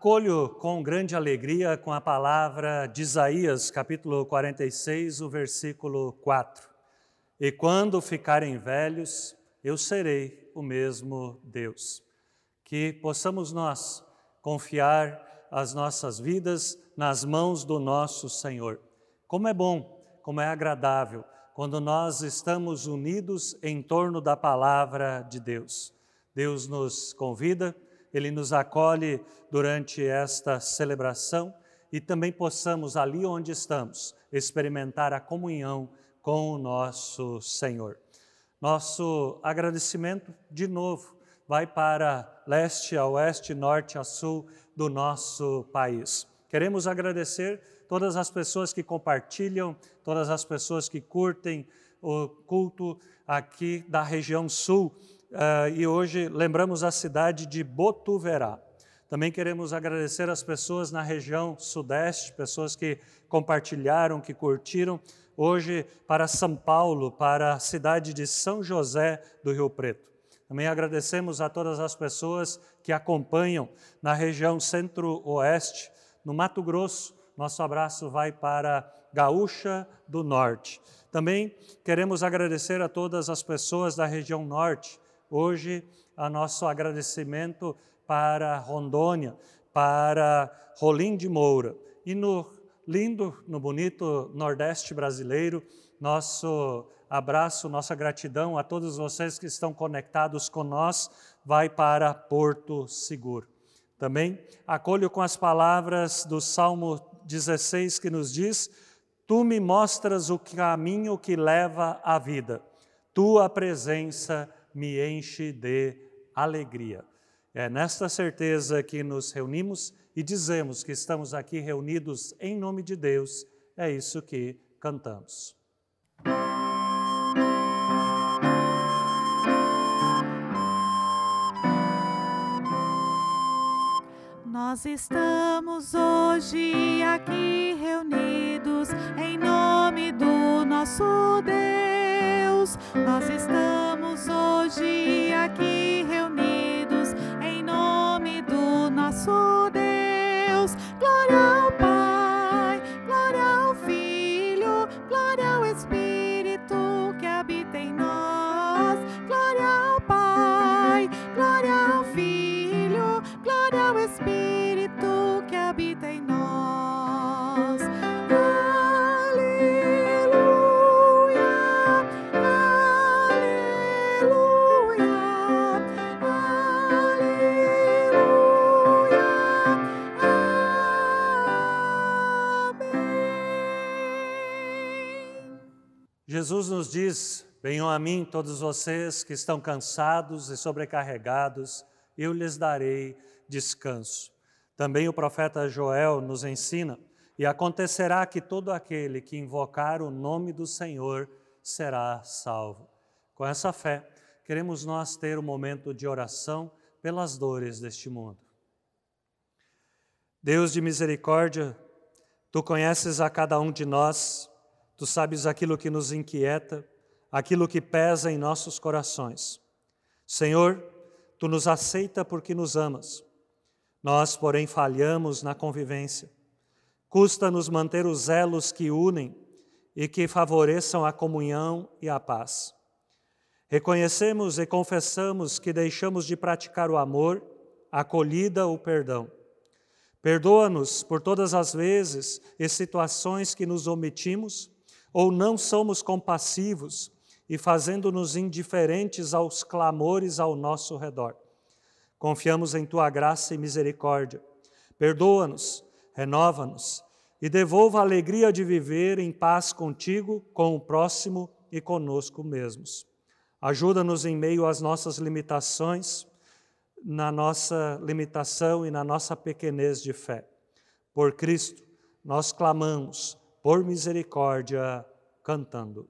Acolho com grande alegria com a palavra de Isaías, capítulo 46, o versículo 4. E quando ficarem velhos, eu serei o mesmo Deus. Que possamos nós confiar as nossas vidas nas mãos do nosso Senhor. Como é bom, como é agradável quando nós estamos unidos em torno da palavra de Deus. Deus nos convida ele nos acolhe durante esta celebração e também possamos, ali onde estamos, experimentar a comunhão com o nosso Senhor. Nosso agradecimento, de novo, vai para leste a oeste, norte a sul do nosso país. Queremos agradecer todas as pessoas que compartilham, todas as pessoas que curtem o culto aqui da região sul uh, e hoje lembramos a cidade de Botuverá. Também queremos agradecer as pessoas na região sudeste, pessoas que compartilharam, que curtiram. Hoje, para São Paulo, para a cidade de São José do Rio Preto. Também agradecemos a todas as pessoas que acompanham na região centro-oeste, no Mato Grosso. Nosso abraço vai para Gaúcha do Norte. Também queremos agradecer a todas as pessoas da região norte, Hoje, a nosso agradecimento para Rondônia, para Rolim de Moura e no lindo, no bonito Nordeste brasileiro, nosso abraço, nossa gratidão a todos vocês que estão conectados com nós, vai para Porto Seguro. Também acolho com as palavras do Salmo 16 que nos diz: Tu me mostras o caminho que leva à vida, tua presença me enche de alegria. É nesta certeza que nos reunimos e dizemos que estamos aqui reunidos em nome de Deus. É isso que cantamos. Nós estamos hoje aqui reunidos em nome do nosso Deus. Nós estamos hoje aqui reunidos em nome do nosso Deus. Nos diz: Venham a mim todos vocês que estão cansados e sobrecarregados, eu lhes darei descanso. Também o profeta Joel nos ensina: E acontecerá que todo aquele que invocar o nome do Senhor será salvo. Com essa fé, queremos nós ter um momento de oração pelas dores deste mundo. Deus de misericórdia, tu conheces a cada um de nós Tu sabes aquilo que nos inquieta, aquilo que pesa em nossos corações. Senhor, tu nos aceita porque nos amas. Nós, porém, falhamos na convivência. Custa-nos manter os elos que unem e que favoreçam a comunhão e a paz. Reconhecemos e confessamos que deixamos de praticar o amor, a acolhida ou perdão. Perdoa-nos por todas as vezes e situações que nos omitimos ou não somos compassivos e fazendo-nos indiferentes aos clamores ao nosso redor. Confiamos em tua graça e misericórdia. Perdoa-nos, renova-nos e devolva a alegria de viver em paz contigo, com o próximo e conosco mesmos. Ajuda-nos em meio às nossas limitações, na nossa limitação e na nossa pequenez de fé. Por Cristo, nós clamamos por misericórdia, cantando.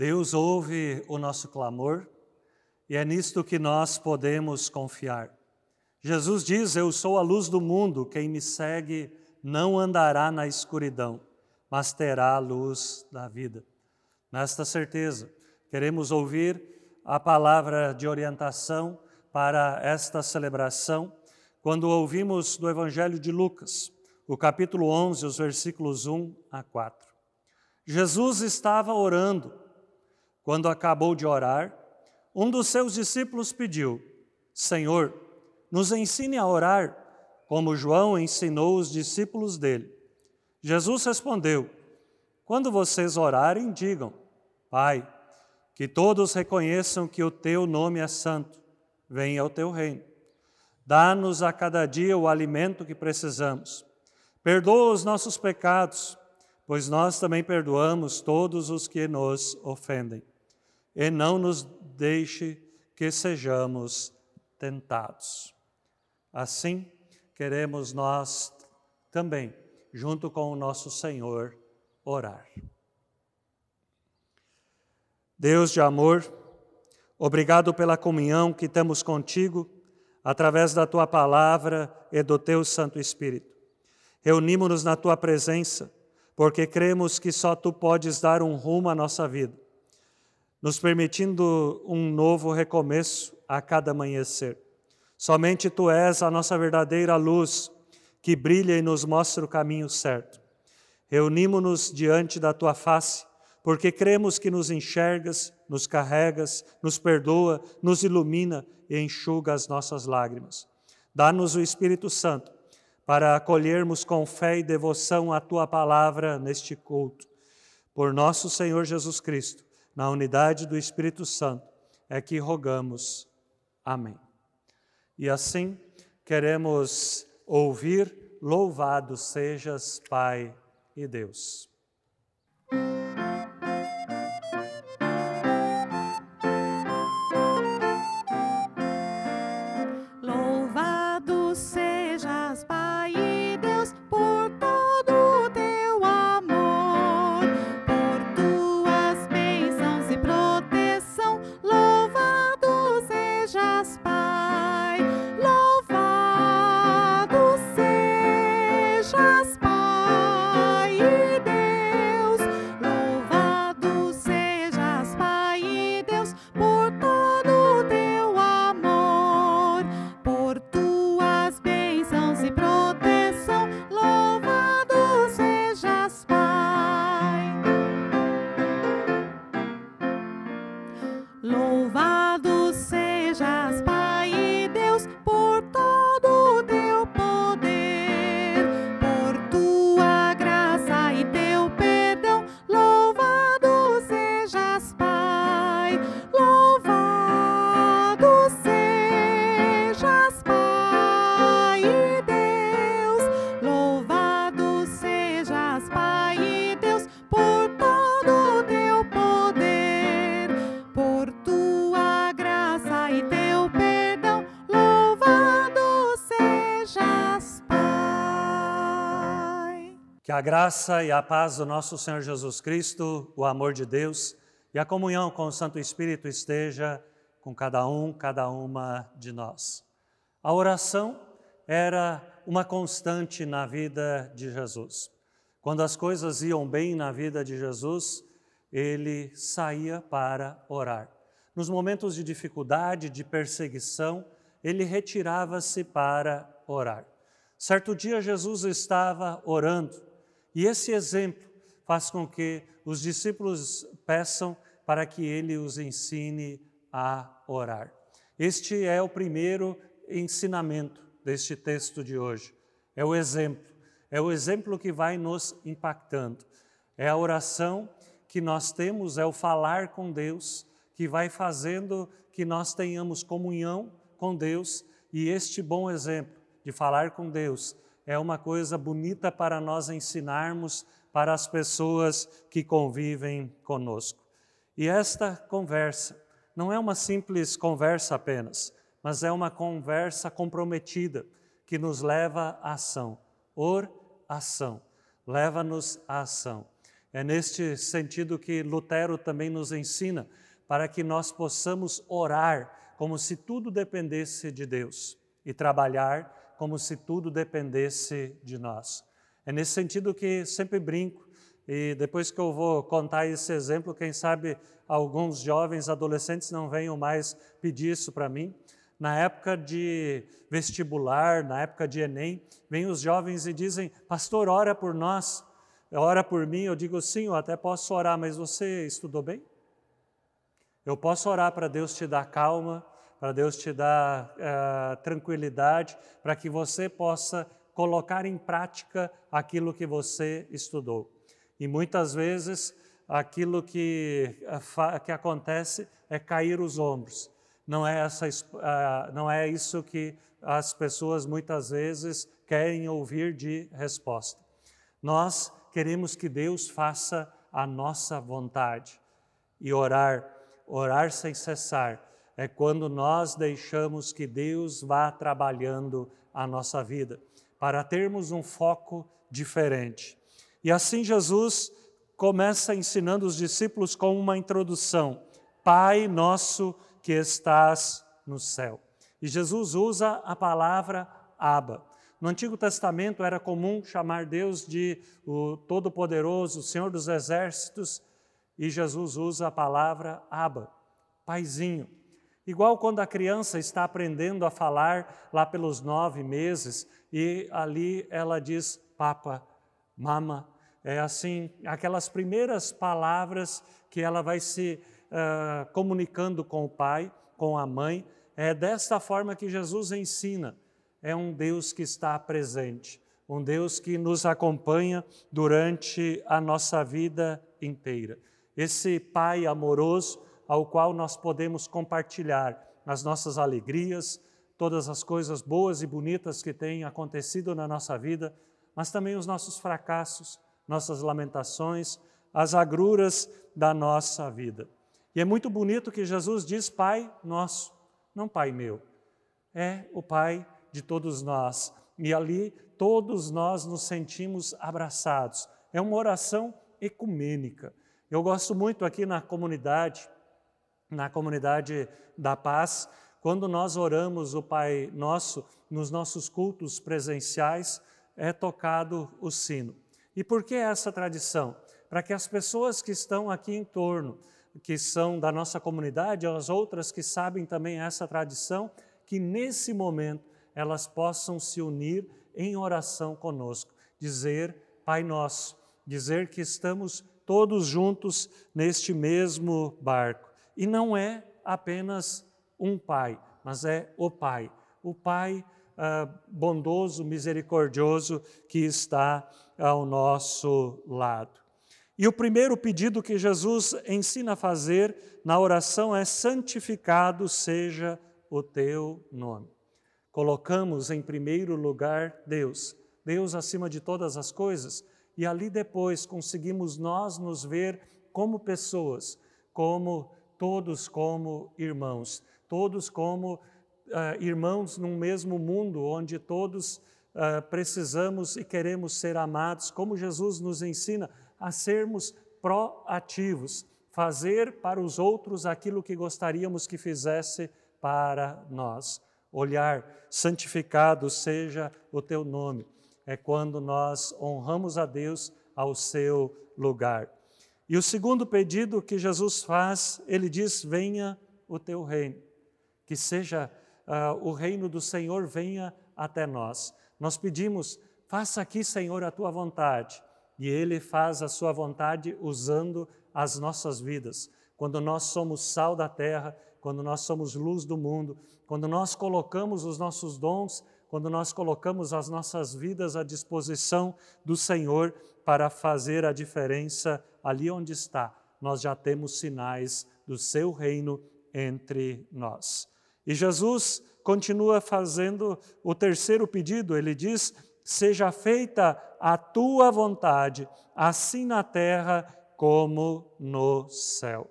Deus ouve o nosso clamor e é nisto que nós podemos confiar. Jesus diz: Eu sou a luz do mundo, quem me segue não andará na escuridão, mas terá a luz da vida. Nesta certeza, queremos ouvir a palavra de orientação para esta celebração, quando ouvimos do Evangelho de Lucas, o capítulo 11, os versículos 1 a 4. Jesus estava orando. Quando acabou de orar, um dos seus discípulos pediu: Senhor, nos ensine a orar, como João ensinou os discípulos dele. Jesus respondeu: Quando vocês orarem, digam: Pai, que todos reconheçam que o teu nome é santo, venha o teu reino. Dá-nos a cada dia o alimento que precisamos. Perdoa os nossos pecados, pois nós também perdoamos todos os que nos ofendem. E não nos deixe que sejamos tentados. Assim, queremos nós também, junto com o nosso Senhor, orar. Deus de amor, obrigado pela comunhão que temos contigo através da tua palavra e do teu Santo Espírito. Reunimos-nos na tua presença, porque cremos que só tu podes dar um rumo à nossa vida, nos permitindo um novo recomeço a cada amanhecer. Somente tu és a nossa verdadeira luz, que brilha e nos mostra o caminho certo. Reunimos-nos diante da tua face, porque cremos que nos enxergas, nos carregas, nos perdoa, nos ilumina e enxuga as nossas lágrimas. Dá-nos o Espírito Santo para acolhermos com fé e devoção a tua palavra neste culto. Por nosso Senhor Jesus Cristo, na unidade do Espírito Santo, é que rogamos. Amém. E assim queremos ouvir: Louvado sejas, Pai e Deus. A graça e a paz do nosso Senhor Jesus Cristo, o amor de Deus e a comunhão com o Santo Espírito esteja com cada um, cada uma de nós. A oração era uma constante na vida de Jesus. Quando as coisas iam bem na vida de Jesus, ele saía para orar. Nos momentos de dificuldade, de perseguição, ele retirava-se para orar. Certo dia, Jesus estava orando e esse exemplo faz com que os discípulos peçam para que ele os ensine a orar. Este é o primeiro ensinamento deste texto de hoje. É o exemplo. É o exemplo que vai nos impactando. É a oração que nós temos, é o falar com Deus, que vai fazendo que nós tenhamos comunhão com Deus. E este bom exemplo de falar com Deus é uma coisa bonita para nós ensinarmos para as pessoas que convivem conosco. E esta conversa não é uma simples conversa apenas, mas é uma conversa comprometida que nos leva à ação. Oração leva-nos à ação. É neste sentido que Lutero também nos ensina para que nós possamos orar como se tudo dependesse de Deus e trabalhar como se tudo dependesse de nós. É nesse sentido que sempre brinco, e depois que eu vou contar esse exemplo, quem sabe alguns jovens adolescentes não venham mais pedir isso para mim. Na época de vestibular, na época de Enem, vêm os jovens e dizem: Pastor, ora por nós, ora por mim. Eu digo: Sim, eu até posso orar, mas você estudou bem? Eu posso orar para Deus te dar calma, para Deus te dar uh, tranquilidade, para que você possa colocar em prática aquilo que você estudou. E muitas vezes aquilo que, uh, que acontece é cair os ombros. Não é, essa, uh, não é isso que as pessoas muitas vezes querem ouvir de resposta. Nós queremos que Deus faça a nossa vontade e orar, orar sem cessar é quando nós deixamos que Deus vá trabalhando a nossa vida, para termos um foco diferente. E assim Jesus começa ensinando os discípulos com uma introdução: Pai nosso que estás no céu. E Jesus usa a palavra Abba. No Antigo Testamento era comum chamar Deus de o Todo-Poderoso, Senhor dos Exércitos, e Jesus usa a palavra Abba, Paizinho. Igual quando a criança está aprendendo a falar lá pelos nove meses e ali ela diz papa, mama. É assim, aquelas primeiras palavras que ela vai se uh, comunicando com o pai, com a mãe. É desta forma que Jesus ensina. É um Deus que está presente, um Deus que nos acompanha durante a nossa vida inteira. Esse Pai amoroso ao qual nós podemos compartilhar as nossas alegrias, todas as coisas boas e bonitas que têm acontecido na nossa vida, mas também os nossos fracassos, nossas lamentações, as agruras da nossa vida. E é muito bonito que Jesus diz Pai nosso, não Pai meu. É o Pai de todos nós. E ali todos nós nos sentimos abraçados. É uma oração ecumênica. Eu gosto muito aqui na comunidade na comunidade da paz, quando nós oramos o Pai Nosso nos nossos cultos presenciais, é tocado o sino. E por que essa tradição? Para que as pessoas que estão aqui em torno, que são da nossa comunidade, as outras que sabem também essa tradição, que nesse momento elas possam se unir em oração conosco, dizer Pai Nosso, dizer que estamos todos juntos neste mesmo barco. E não é apenas um pai, mas é o pai. O pai ah, bondoso, misericordioso que está ao nosso lado. E o primeiro pedido que Jesus ensina a fazer na oração é: santificado seja o teu nome. Colocamos em primeiro lugar Deus, Deus acima de todas as coisas, e ali depois conseguimos nós nos ver como pessoas, como todos como irmãos, todos como uh, irmãos num mesmo mundo, onde todos uh, precisamos e queremos ser amados, como Jesus nos ensina a sermos proativos, fazer para os outros aquilo que gostaríamos que fizesse para nós. Olhar, santificado seja o teu nome. É quando nós honramos a Deus ao seu lugar. E o segundo pedido que Jesus faz, ele diz: Venha o teu reino. Que seja uh, o reino do Senhor, venha até nós. Nós pedimos: Faça aqui, Senhor, a tua vontade. E ele faz a sua vontade usando as nossas vidas. Quando nós somos sal da terra, quando nós somos luz do mundo, quando nós colocamos os nossos dons, quando nós colocamos as nossas vidas à disposição do Senhor para fazer a diferença ali onde está, nós já temos sinais do seu reino entre nós. E Jesus continua fazendo o terceiro pedido, ele diz: Seja feita a tua vontade, assim na terra como no céu.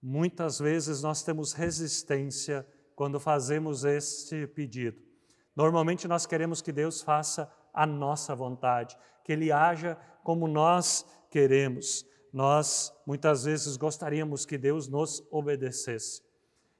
Muitas vezes nós temos resistência quando fazemos este pedido. Normalmente nós queremos que Deus faça a nossa vontade, que Ele haja como nós queremos. Nós muitas vezes gostaríamos que Deus nos obedecesse.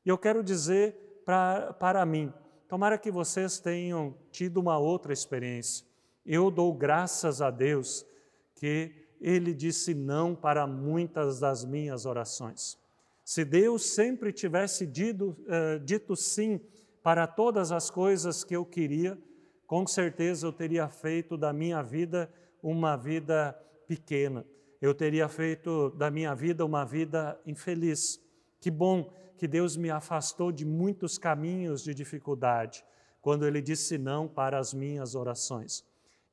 E eu quero dizer pra, para mim, tomara que vocês tenham tido uma outra experiência. Eu dou graças a Deus que ele disse não para muitas das minhas orações. Se Deus sempre tivesse dito, uh, dito sim para todas as coisas que eu queria, com certeza eu teria feito da minha vida uma vida pequena. Eu teria feito da minha vida uma vida infeliz. Que bom que Deus me afastou de muitos caminhos de dificuldade, quando Ele disse não para as minhas orações.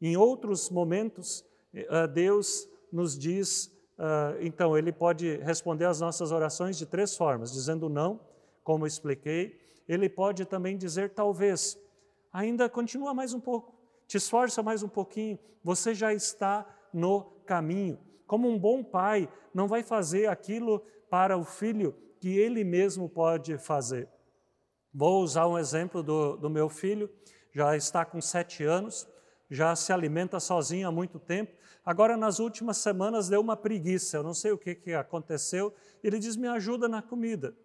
Em outros momentos, eh, Deus nos diz, uh, então, ele pode responder às nossas orações de três formas: dizendo não, como expliquei, ele pode também dizer talvez, ainda continua mais um pouco, te esforça mais um pouquinho, você já está no caminho. Como um bom pai não vai fazer aquilo para o filho que ele mesmo pode fazer. Vou usar um exemplo do, do meu filho, já está com sete anos, já se alimenta sozinho há muito tempo. Agora, nas últimas semanas, deu uma preguiça, eu não sei o que, que aconteceu. Ele diz: Me ajuda na comida.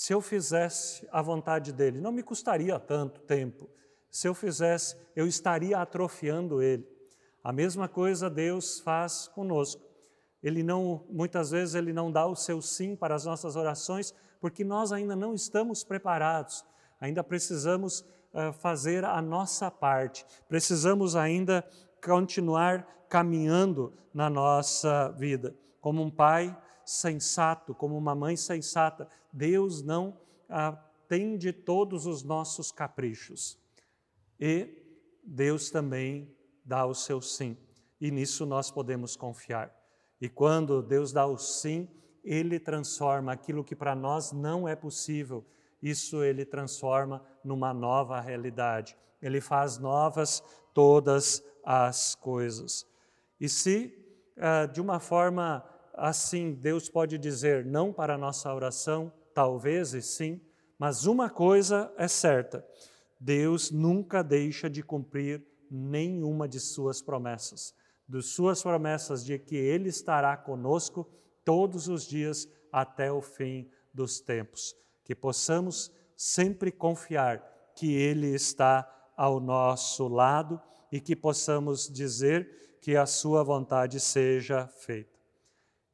Se eu fizesse a vontade dele, não me custaria tanto tempo. Se eu fizesse, eu estaria atrofiando ele. A mesma coisa Deus faz conosco. Ele não, muitas vezes ele não dá o seu sim para as nossas orações, porque nós ainda não estamos preparados. Ainda precisamos uh, fazer a nossa parte. Precisamos ainda continuar caminhando na nossa vida. Como um pai sensato, como uma mãe sensata, Deus não atende todos os nossos caprichos. E Deus também dá o seu sim. E nisso nós podemos confiar. E quando Deus dá o sim, ele transforma aquilo que para nós não é possível, isso ele transforma numa nova realidade. Ele faz novas todas as coisas. E se, uh, de uma forma assim, Deus pode dizer não para a nossa oração, talvez sim, mas uma coisa é certa: Deus nunca deixa de cumprir nenhuma de suas promessas. De suas promessas de que Ele estará conosco todos os dias até o fim dos tempos. Que possamos sempre confiar que Ele está ao nosso lado e que possamos dizer que a Sua vontade seja feita.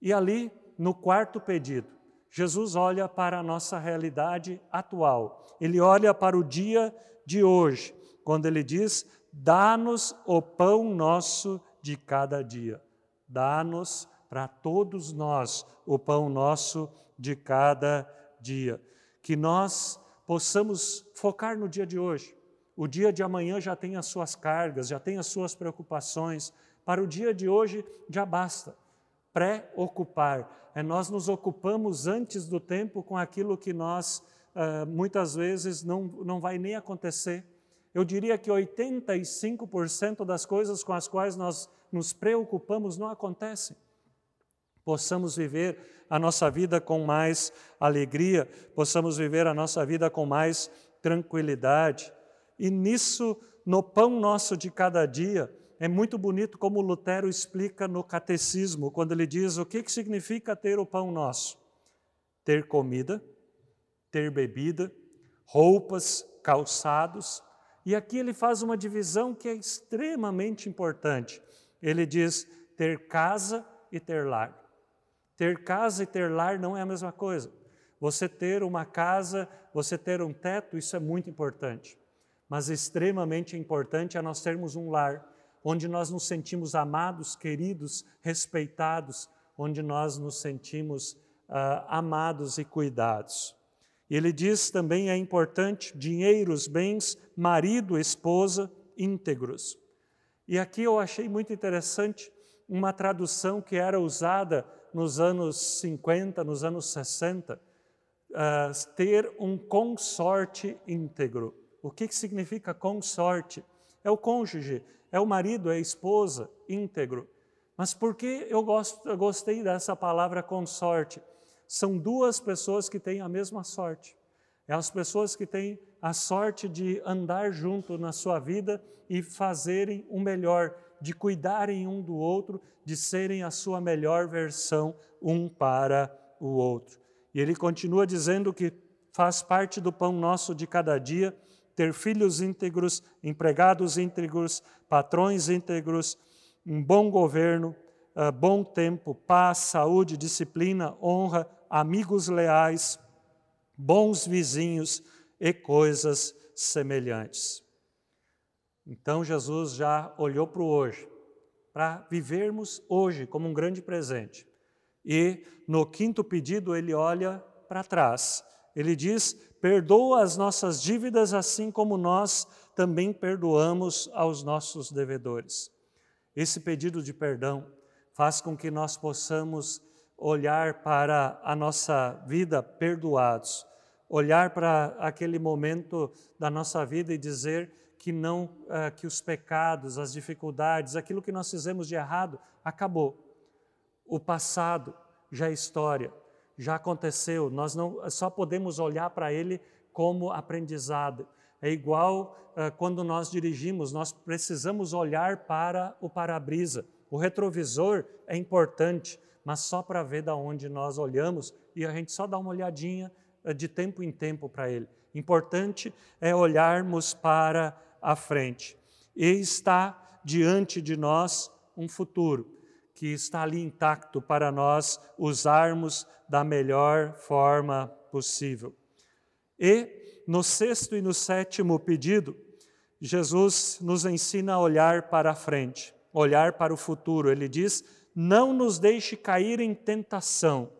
E ali, no quarto pedido, Jesus olha para a nossa realidade atual, ele olha para o dia de hoje, quando ele diz: Dá-nos o pão nosso de cada dia. Dá-nos para todos nós o pão nosso de cada dia. Que nós possamos focar no dia de hoje, o dia de amanhã já tem as suas cargas, já tem as suas preocupações. Para o dia de hoje já basta. Preocupar. É nós nos ocupamos antes do tempo com aquilo que nós uh, muitas vezes não, não vai nem acontecer. Eu diria que 85% das coisas com as quais nós nos preocupamos não acontecem. Possamos viver a nossa vida com mais alegria, possamos viver a nossa vida com mais tranquilidade, e nisso no pão nosso de cada dia, é muito bonito como Lutero explica no catecismo, quando ele diz o que, que significa ter o pão nosso: ter comida, ter bebida, roupas, calçados. E aqui ele faz uma divisão que é extremamente importante. Ele diz ter casa e ter lar. Ter casa e ter lar não é a mesma coisa. Você ter uma casa, você ter um teto, isso é muito importante. Mas extremamente importante é nós termos um lar onde nós nos sentimos amados, queridos, respeitados, onde nós nos sentimos uh, amados e cuidados. E ele diz também é importante dinheiros, bens, marido, esposa, íntegros. E aqui eu achei muito interessante uma tradução que era usada nos anos 50, nos anos 60, uh, ter um consorte íntegro. O que, que significa consorte? É o cônjuge, é o marido, é a esposa íntegro. Mas por que eu, gosto, eu gostei dessa palavra consorte? São duas pessoas que têm a mesma sorte. É as pessoas que têm a sorte de andar junto na sua vida e fazerem o melhor, de cuidarem um do outro, de serem a sua melhor versão um para o outro. E ele continua dizendo que faz parte do pão nosso de cada dia ter filhos íntegros, empregados íntegros, patrões íntegros, um bom governo, uh, bom tempo, paz, saúde, disciplina, honra, amigos leais, bons vizinhos e coisas semelhantes. Então Jesus já olhou para o hoje, para vivermos hoje como um grande presente. E no quinto pedido ele olha para trás. Ele diz: Perdoa as nossas dívidas assim como nós também perdoamos aos nossos devedores. Esse pedido de perdão faz com que nós possamos olhar para a nossa vida perdoados, olhar para aquele momento da nossa vida e dizer que não uh, que os pecados, as dificuldades, aquilo que nós fizemos de errado acabou. O passado já é história já aconteceu, nós não só podemos olhar para ele como aprendizado. É igual uh, quando nós dirigimos, nós precisamos olhar para o para-brisa. O retrovisor é importante, mas só para ver da onde nós olhamos e a gente só dá uma olhadinha uh, de tempo em tempo para ele. Importante é olharmos para a frente. E está diante de nós um futuro que está ali intacto para nós usarmos da melhor forma possível. E no sexto e no sétimo pedido, Jesus nos ensina a olhar para a frente, olhar para o futuro. Ele diz: Não nos deixe cair em tentação,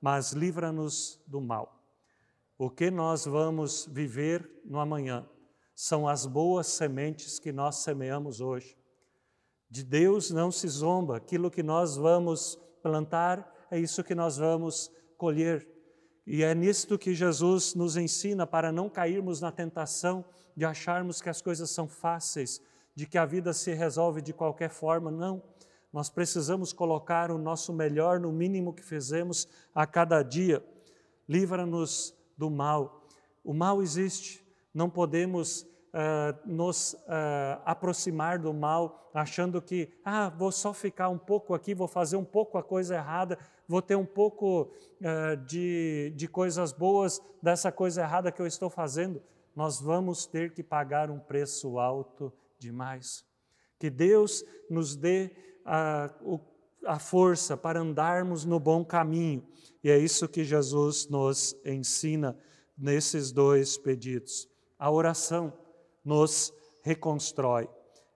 mas livra-nos do mal. O que nós vamos viver no amanhã são as boas sementes que nós semeamos hoje. De Deus não se zomba, aquilo que nós vamos plantar é isso que nós vamos colher. E é nisto que Jesus nos ensina para não cairmos na tentação de acharmos que as coisas são fáceis, de que a vida se resolve de qualquer forma. Não. Nós precisamos colocar o nosso melhor no mínimo que fizemos a cada dia. Livra-nos do mal. O mal existe, não podemos uh, nos uh, aproximar do mal, achando que, ah, vou só ficar um pouco aqui, vou fazer um pouco a coisa errada, vou ter um pouco uh, de, de coisas boas dessa coisa errada que eu estou fazendo. Nós vamos ter que pagar um preço alto demais. Que Deus nos dê a, a força para andarmos no bom caminho. E é isso que Jesus nos ensina nesses dois pedidos. A oração nos reconstrói.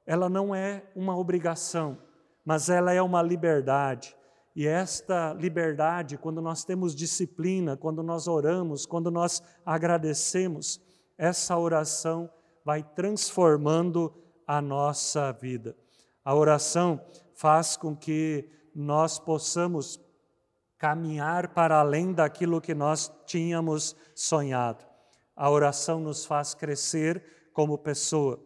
Ela não é uma obrigação, mas ela é uma liberdade. E esta liberdade, quando nós temos disciplina, quando nós oramos, quando nós agradecemos, essa oração vai transformando a nossa vida. A oração faz com que nós possamos caminhar para além daquilo que nós tínhamos sonhado. A oração nos faz crescer como pessoa.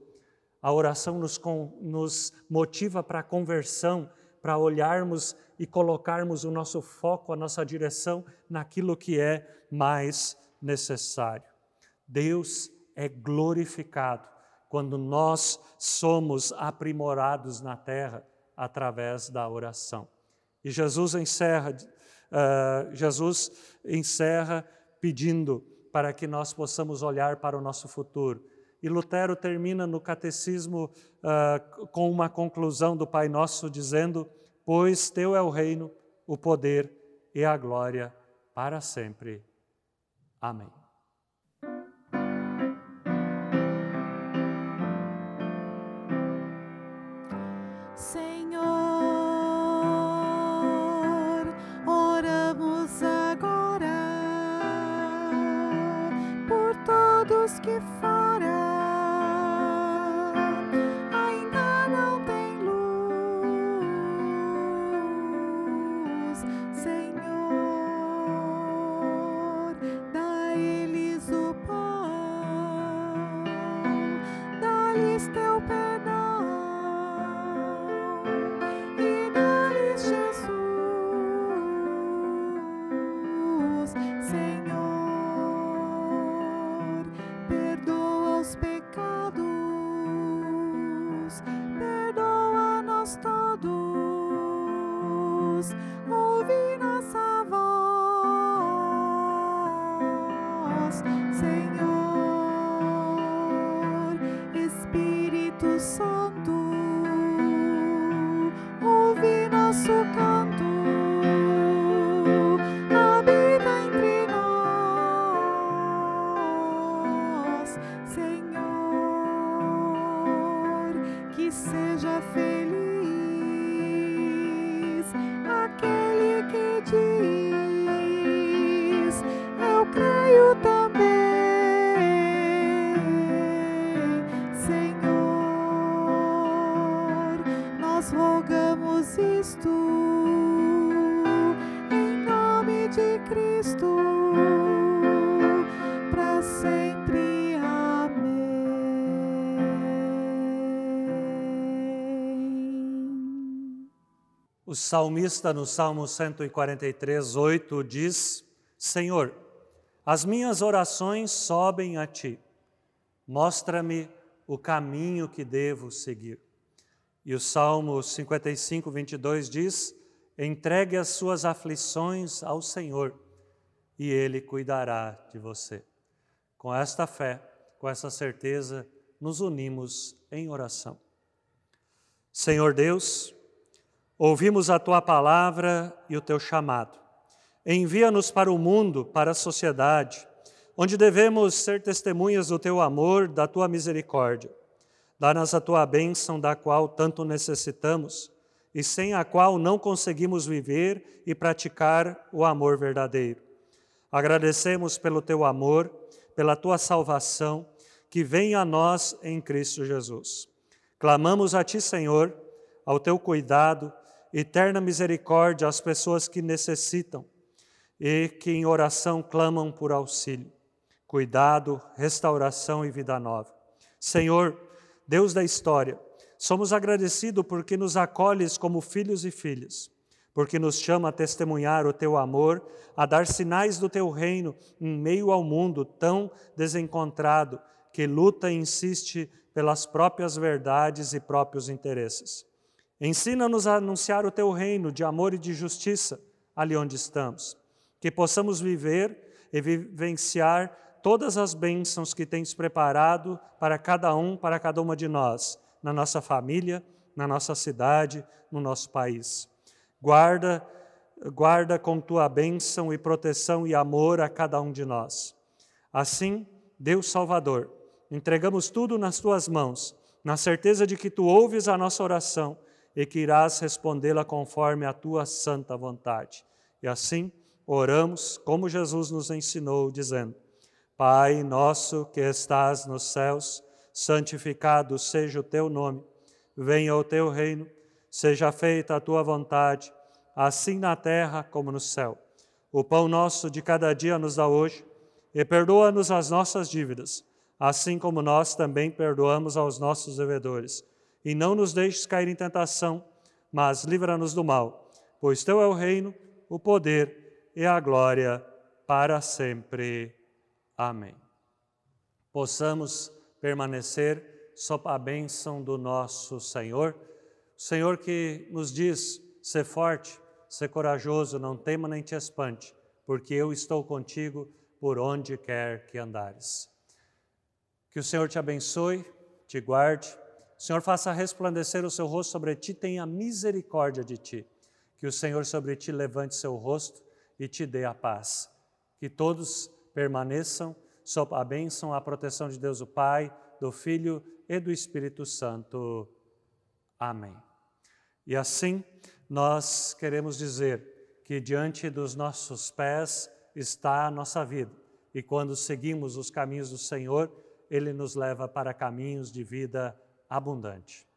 A oração nos, nos motiva para a conversão, para olharmos e colocarmos o nosso foco, a nossa direção naquilo que é mais necessário. Deus é glorificado quando nós somos aprimorados na terra através da oração. E Jesus encerra, uh, Jesus encerra pedindo para que nós possamos olhar para o nosso futuro. E Lutero termina no catecismo uh, com uma conclusão do Pai Nosso dizendo: Pois teu é o reino, o poder e a glória para sempre. Amém. O salmista no Salmo 143, 8 diz: Senhor, as minhas orações sobem a ti, mostra-me o caminho que devo seguir. E o Salmo 55, 22 diz: Entregue as suas aflições ao Senhor e Ele cuidará de você. Com esta fé, com essa certeza, nos unimos em oração. Senhor Deus, Ouvimos a tua palavra e o teu chamado. Envia-nos para o mundo, para a sociedade, onde devemos ser testemunhas do teu amor, da tua misericórdia. Dá-nos a tua bênção, da qual tanto necessitamos e sem a qual não conseguimos viver e praticar o amor verdadeiro. Agradecemos pelo teu amor, pela tua salvação, que vem a nós em Cristo Jesus. Clamamos a ti, Senhor, ao teu cuidado, eterna misericórdia às pessoas que necessitam e que em oração clamam por auxílio, cuidado, restauração e vida nova. Senhor, Deus da história, somos agradecidos porque nos acolhes como filhos e filhas, porque nos chama a testemunhar o teu amor, a dar sinais do teu reino em meio ao mundo tão desencontrado que luta e insiste pelas próprias verdades e próprios interesses. Ensina-nos a anunciar o teu reino de amor e de justiça ali onde estamos. Que possamos viver e vivenciar todas as bênçãos que tens preparado para cada um, para cada uma de nós, na nossa família, na nossa cidade, no nosso país. Guarda, guarda com tua bênção e proteção e amor a cada um de nós. Assim, Deus Salvador, entregamos tudo nas tuas mãos, na certeza de que tu ouves a nossa oração e que irás respondê-la conforme a tua santa vontade. E assim oramos, como Jesus nos ensinou, dizendo: Pai nosso que estás nos céus, santificado seja o teu nome, venha o teu reino, seja feita a tua vontade, assim na terra como no céu. O pão nosso de cada dia nos dá hoje, e perdoa-nos as nossas dívidas, assim como nós também perdoamos aos nossos devedores e não nos deixes cair em tentação, mas livra-nos do mal, pois teu é o reino, o poder e a glória para sempre. Amém. Possamos permanecer sob a bênção do nosso Senhor. O Senhor que nos diz: ser forte, ser corajoso, não tema nem te espante, porque eu estou contigo por onde quer que andares. Que o Senhor te abençoe, te guarde, Senhor faça resplandecer o seu rosto sobre ti, tenha misericórdia de ti. Que o Senhor sobre ti levante seu rosto e te dê a paz. Que todos permaneçam sob a bênção, a proteção de Deus o Pai, do Filho e do Espírito Santo. Amém. E assim, nós queremos dizer que diante dos nossos pés está a nossa vida. E quando seguimos os caminhos do Senhor, Ele nos leva para caminhos de vida abundante.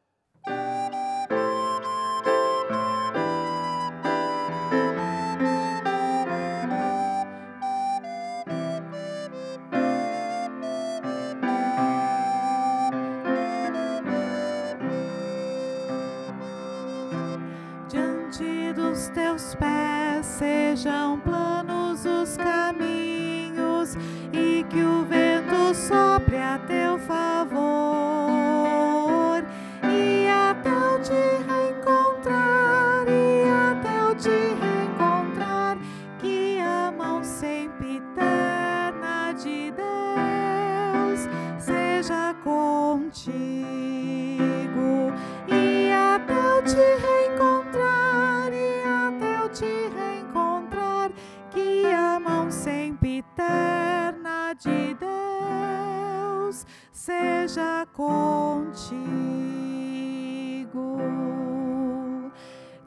Contigo.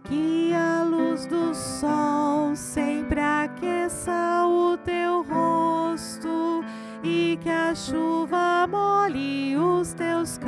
Que a luz do sol sempre aqueça o teu rosto e que a chuva molhe os teus campos